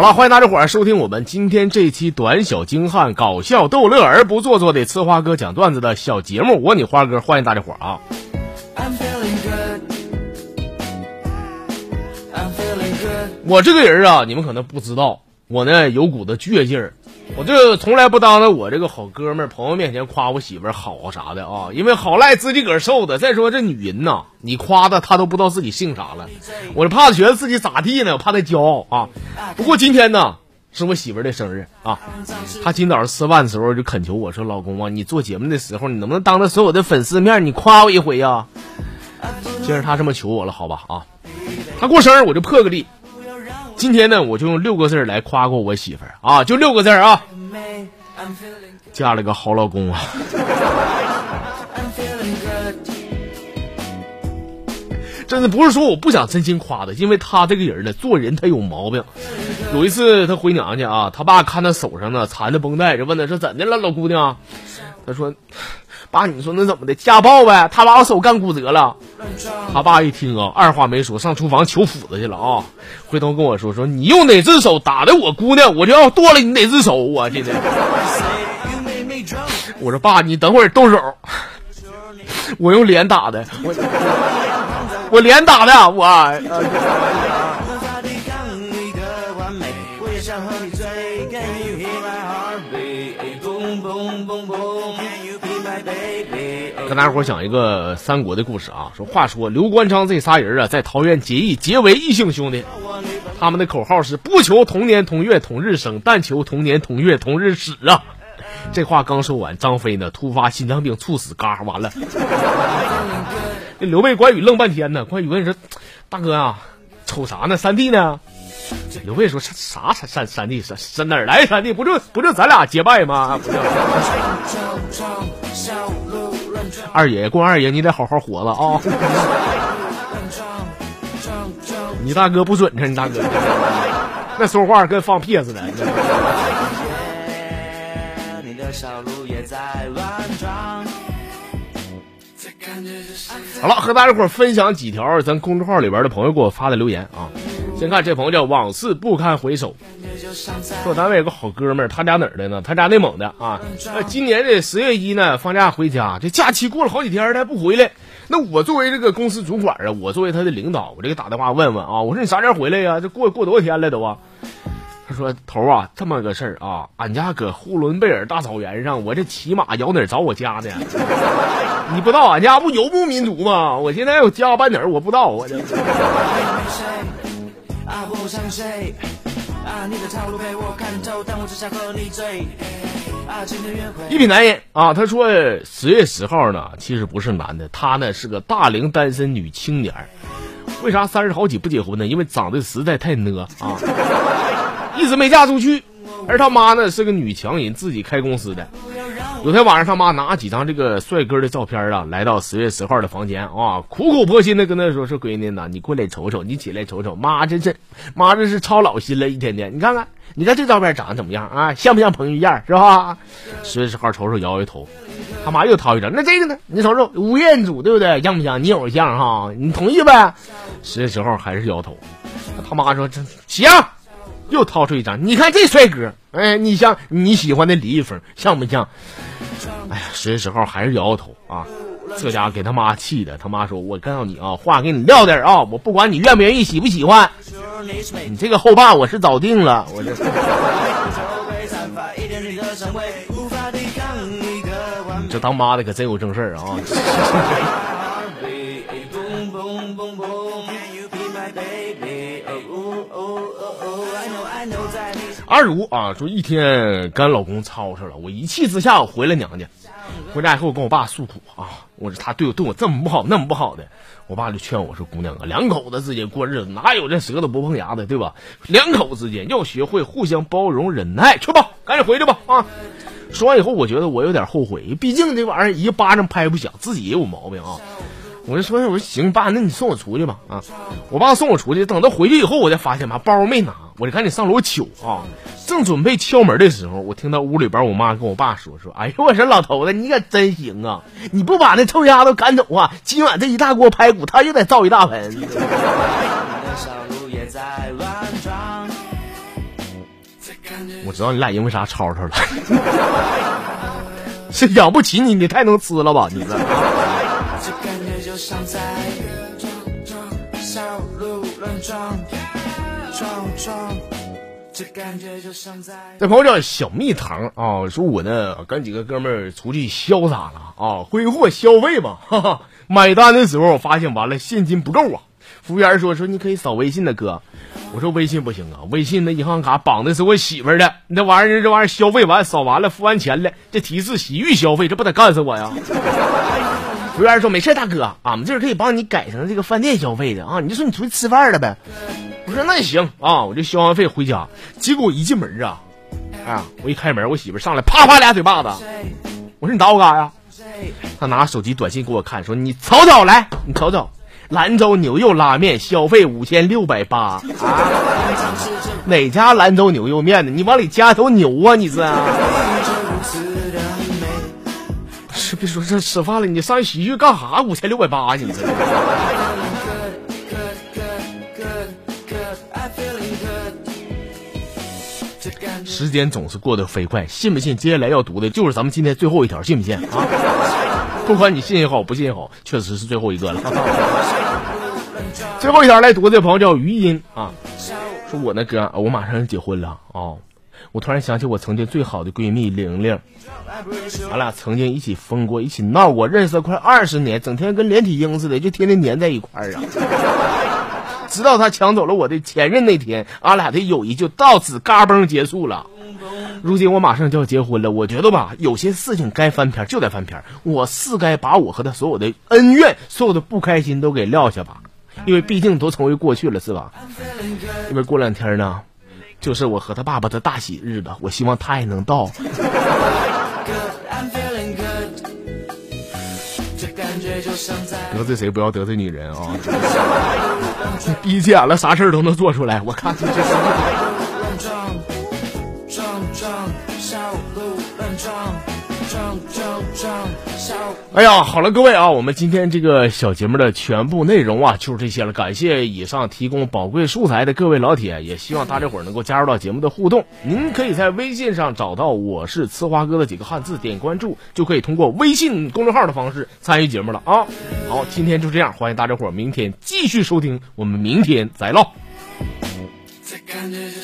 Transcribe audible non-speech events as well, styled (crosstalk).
好了，欢迎大家伙儿收听我们今天这期短小精悍、搞笑逗乐而不做作的呲花哥讲段子的小节目。我你花哥，欢迎大家伙儿啊！我这个人啊，你们可能不知道，我呢有股子倔劲儿，我就从来不当着我这个好哥们儿、朋友面前夸我媳妇儿好啥的啊，因为好赖自己个儿受的。再说这女人呐，你夸她，她都不知道自己姓啥了，我就怕她觉得自己咋地呢，我怕她骄傲啊。不过今天呢，是我媳妇儿的生日啊，她今早上吃饭的时候就恳求我说：“老公啊，你做节目的时候，你能不能当着所有的粉丝面，你夸我一回呀？”既然她这么求我了，好吧啊，她过生日我就破个例。今天呢，我就用六个字来夸夸我媳妇儿啊，就六个字啊，嫁了个好老公啊！真的不是说我不想真心夸她，因为她这个人呢，做人她有毛病。有一次她回娘家啊，她爸看她手上呢缠着绷带，就问她说怎的了，老姑娘？她说。爸，你说那怎么的？家暴呗！他把我手干骨折了。他爸一听啊，二话没说，上厨房求斧子去了啊！回头跟我说说，你用哪只手打的我姑娘，我就要剁了你哪只手！我今天，我说爸，你等会儿动手。我用脸打的，我我脸打的，我。跟大家伙讲一个三国的故事啊。说话说刘关张这仨人啊，在桃园结义，结为异姓兄弟。他们的口号是不求同年同月同日生，但求同年同月同日死啊。这话刚说完，张飞呢突发心脏病猝死，嘎完了。这 (laughs) 刘备、关羽愣半天呢。关羽问说：“大哥啊，瞅啥呢？三弟呢？”刘备说：“啥啥三三弟？三哪儿来三弟？不就不就咱俩结拜吗？”二爷，关二爷，你得好好活了啊！你大哥不准着，你大哥那说话跟放屁似的。好了，和大家伙分享几条咱公众号里边的朋友给我发的留言啊。先看这朋友叫往事不堪回首，说单位有个好哥们儿，他家哪儿的呢？他家内蒙的啊。今年的十月一呢，放假回家，这假期过了好几天，他不回来。那我作为这个公司主管啊，我作为他的领导，我这个打电话问问啊，我说你啥时候回来呀？这过过多少天了都啊？他说头啊，这么个事儿啊，俺家搁呼伦贝尔大草原上，我这骑马摇哪找我家呢？(laughs) 你不知道俺家不游牧民族吗？我现在有家搬哪儿？我不知道我这。一品男人啊，他说十月十号呢，其实不是男的，他呢是个大龄单身女青年。为啥三十好几不结婚呢？因为长得实在太呢啊，(laughs) 一直没嫁出去。而他妈呢是个女强人，自己开公司的。有天晚上，他妈拿几张这个帅哥的照片啊，来到十月十号的房间啊，苦口婆心的跟他说：“说闺女呐，你过来瞅瞅，你起来瞅瞅，妈这是，妈这是操老心了，一天天，你看看，你看这照片长得怎么样啊？像不像彭于晏是吧？”十月十号瞅瞅，摇摇头。他妈又掏一张，那这个呢？你瞅瞅，吴彦祖对不对？像不像？你偶像哈？你同意呗？十月十号还是摇头。他妈说：“这行。”又掏出一张，你看这帅哥，哎，你像你喜欢的李易峰，像不像？哎呀，十月十号还是摇摇头啊！这家伙给他妈气的，他妈说：“我告诉你啊，话给你撂点啊，我不管你愿不愿意，喜不喜欢，你这个后爸我是早定了。”我这。(laughs) 这当妈的可真有正事儿啊！二如啊，说一天跟老公吵吵了，我一气之下我回了娘家。回家以后我跟我爸诉苦啊，我说他对我对我这么不好那么不好的，我爸就劝我说：“姑娘啊，两口子之间过日子哪有这舌头不碰牙的，对吧？两口子之间要学会互相包容忍耐。去吧，赶紧回去吧啊！”说完以后，我觉得我有点后悔，毕竟这玩意儿一巴掌拍不响，自己也有毛病啊。我就说，我说行，爸，那你送我出去吧啊！我爸送我出去，等到回去以后，我才发现妈包没拿，我就赶紧上楼取啊。正准备敲门的时候，我听到屋里边我妈跟我爸说说：“哎呦，我说老头子，你可真行啊！你不把那臭丫头赶走啊，今晚这一大锅排骨，他又得造一大盆。(laughs) ”我知道你俩因为啥吵吵了，(laughs) 是养不起你，你太能吃了吧？你这。这朋友叫小蜜糖啊，说我呢跟几个哥们儿出去潇洒了啊，挥霍消费嘛，哈哈。买单的时候我发现完了现金不够啊，服务员说说你可以扫微信的哥，我说微信不行啊，微信那银行卡绑的是我媳妇的，那玩意儿这玩意儿消费完扫完了付完钱了，这提示洗浴消费，这不得干死我呀？(laughs) 服务员说没事大哥，俺们这儿可以帮你改成这个饭店消费的啊，你就说你出去吃饭了呗。我说那也行啊，我就消完费回家。结果一进门啊，啊，我一开门，我媳妇上来啪啪俩嘴巴子。我说你打我干啥呀？她拿手机短信给我看，说你瞅瞅来，你瞅瞅，兰州牛肉拉面消费五千六百八。哪家兰州牛肉面的？你往里加头牛啊？你是？(laughs) 是别说这吃饭了，你上洗浴干啥？五千六百八，你这。时间总是过得飞快，信不信？接下来要读的就是咱们今天最后一条，信不信啊？(laughs) 不管你信也好，不信也好，确实是最后一个了。(laughs) 最后一条来读的朋友叫余音啊，说我那哥，我马上要结婚了啊！我突然想起我曾经最好的闺蜜玲玲，俺俩曾经一起疯过，一起闹过，认识了快二十年，整天跟连体婴似的，就天天粘在一块儿啊。直到他抢走了我的前任那天，俺俩的友谊就到此嘎嘣结束了。如今我马上就要结婚了，我觉得吧，有些事情该翻篇就得翻篇，我是该把我和他所有的恩怨、所有的不开心都给撂下吧，因为毕竟都成为过去了，是吧？因为过两天呢，就是我和他爸爸的大喜日子，我希望他也能到。得罪谁不要得罪女人啊！急眼了，啥事儿都能做出来。我看你这是。哎呀，好了，各位啊，我们今天这个小节目的全部内容啊，就是这些了。感谢以上提供宝贵素材的各位老铁，也希望大家伙儿能够加入到节目的互动。您可以在微信上找到“我是呲花哥”的几个汉字，点关注就可以通过微信公众号的方式参与节目了啊。好，今天就这样，欢迎大家伙明天继续收听，我们明天再唠。这感觉就